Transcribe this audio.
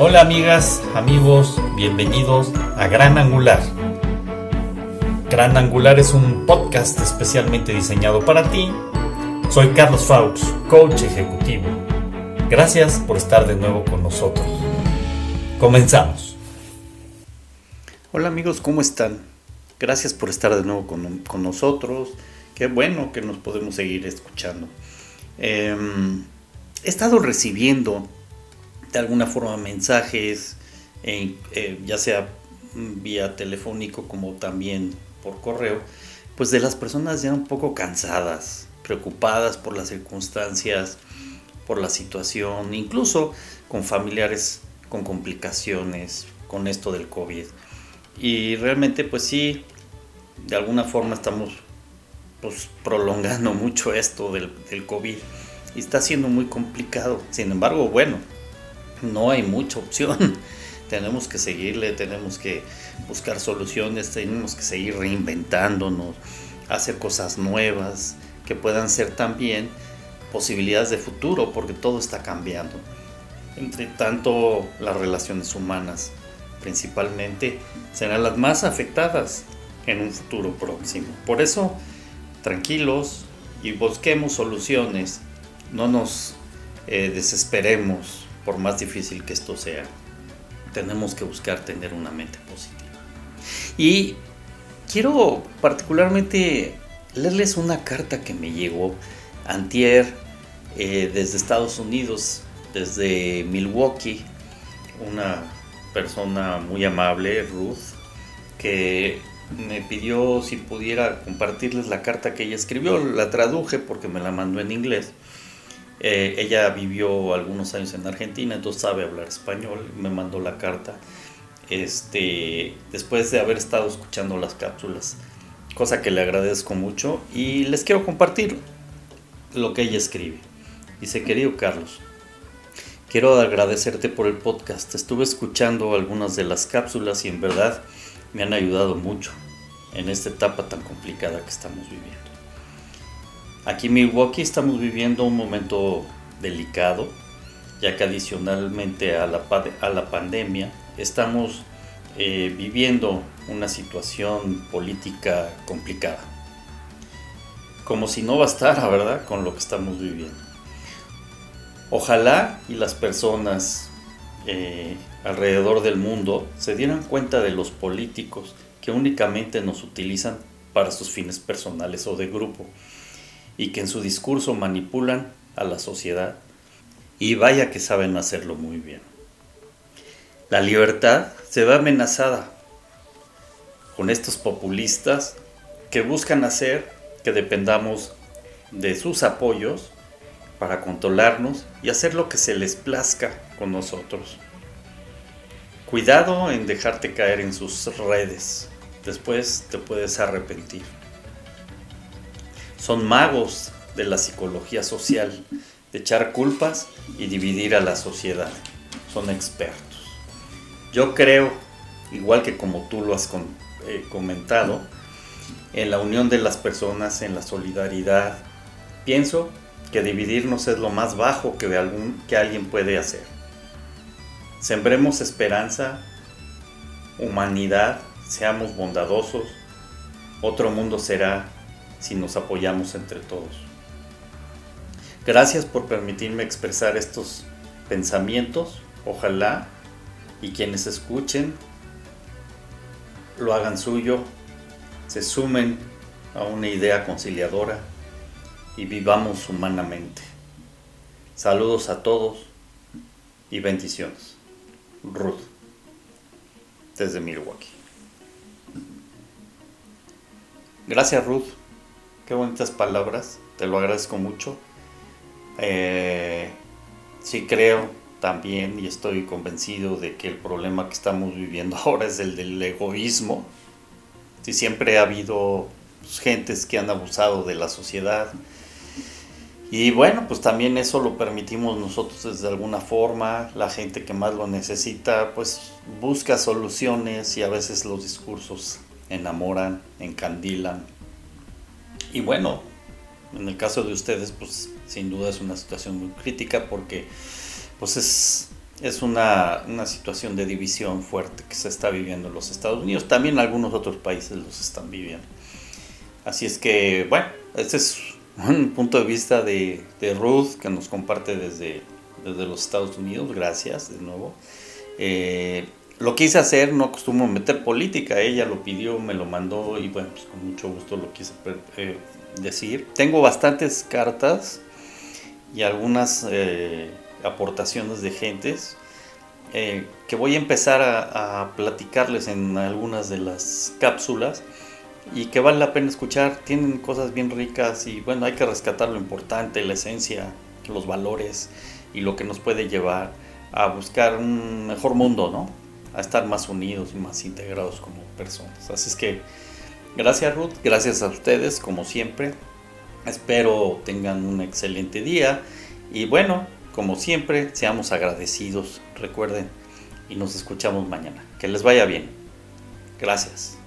Hola amigas, amigos, bienvenidos a Gran Angular. Gran Angular es un podcast especialmente diseñado para ti. Soy Carlos Faux, coach ejecutivo. Gracias por estar de nuevo con nosotros. Comenzamos. Hola amigos, ¿cómo están? Gracias por estar de nuevo con, nosotros. Qué bueno que nos podemos seguir escuchando. Em, he estado recibiendo de alguna forma mensajes, eh, ya sea vía telefónico como también por correo, pues de las personas ya un poco cansadas, preocupadas por las circunstancias, por la situación, incluso con familiares con complicaciones, con esto del COVID. Y realmente pues sí, de alguna forma estamos pues prolongando mucho esto del, del COVID y está siendo muy complicado. Sin embargo, bueno, no hay mucha opción. tenemos que seguirle, tenemos que buscar soluciones, tenemos que seguir reinventándonos, hacer cosas nuevas que puedan ser también posibilidades de futuro, porque todo está cambiando. Entre tanto, las relaciones humanas principalmente serán las más afectadas en un futuro próximo. Por eso, tranquilos y busquemos soluciones, no nos eh, desesperemos por más difícil que esto sea, tenemos que buscar tener una mente positiva. Y quiero particularmente leerles una carta que me llegó antier eh, desde Estados Unidos, desde Milwaukee, una persona muy amable, Ruth, que me pidió si pudiera compartirles la carta que ella escribió. La traduje porque me la mandó en inglés. Eh, ella vivió algunos años en Argentina, entonces sabe hablar español, me mandó la carta. Este, después de haber estado escuchando las cápsulas, cosa que le agradezco mucho y les quiero compartir lo que ella escribe. Dice, querido Carlos, quiero agradecerte por el podcast. Estuve escuchando algunas de las cápsulas y en verdad me han ayudado mucho en esta etapa tan complicada que estamos viviendo. Aquí en Milwaukee estamos viviendo un momento delicado, ya que adicionalmente a la, pandemia estamos eh, viviendo una situación política complicada. Como si no bastara, ¿verdad?, con lo que estamos viviendo. Ojalá y las personas eh, alrededor del mundo se dieran cuenta de los políticos que únicamente nos utilizan para sus fines personales o de grupo y que en su discurso manipulan a la sociedad y vaya que saben hacerlo muy bien. La libertad se ve amenazada con estos populistas que buscan hacer que dependamos de sus apoyos para controlarnos y hacer lo que se les plazca con nosotros. Cuidado en dejarte caer en sus redes, después te puedes arrepentir. Son magos de la psicología social, de echar culpas y dividir a la sociedad. Son expertos. Yo creo, igual que como tú lo has eh, comentado, en la unión de las personas, en la solidaridad. Pienso que dividirnos es lo más bajo que, algún, que alguien puede hacer. Sembremos esperanza, humanidad, seamos bondadosos, otro mundo será si nos apoyamos entre todos. Gracias por permitirme expresar estos pensamientos. Ojalá y quienes escuchen lo hagan suyo, se sumen a una idea conciliadora y vivamos humanamente. Saludos a todos y bendiciones. Ruth, desde Milwaukee. Gracias Ruth Qué bonitas palabras, te lo agradezco mucho. Eh, sí creo también y estoy convencido de que el problema que estamos viviendo ahora es el del egoísmo. Si siempre ha habido pues, gentes que han abusado de la sociedad. Y bueno, pues también eso lo permitimos nosotros de alguna forma. La gente que más lo necesita, pues busca soluciones y a veces los discursos enamoran, encandilan, y bueno, en el caso de ustedes, pues sin duda es una situación muy crítica porque pues es es una, una, situación de división fuerte que se está viviendo en los Estados Unidos. También algunos otros países los están viviendo. Así es que, bueno, este es un punto de vista de, de Ruth que nos comparte desde, desde los Estados Unidos. Gracias de nuevo. Eh, lo quise hacer, no acostumbro meter política, ella lo pidió, me lo mandó y bueno, pues con mucho gusto lo quise eh, decir. Tengo bastantes cartas y algunas eh, aportaciones de gentes eh, que voy a empezar a, platicarles en algunas de las cápsulas y que vale la pena escuchar. Tienen cosas bien ricas y bueno, hay que rescatar lo importante, la esencia, los valores y lo que nos puede llevar a buscar un mejor mundo, ¿no? A estar más unidos y más integrados como personas. Así es que gracias Ruth, gracias a ustedes como siempre. Espero tengan un excelente día y bueno, como siempre, seamos agradecidos, recuerden, y nos escuchamos mañana. Que les vaya bien. Gracias.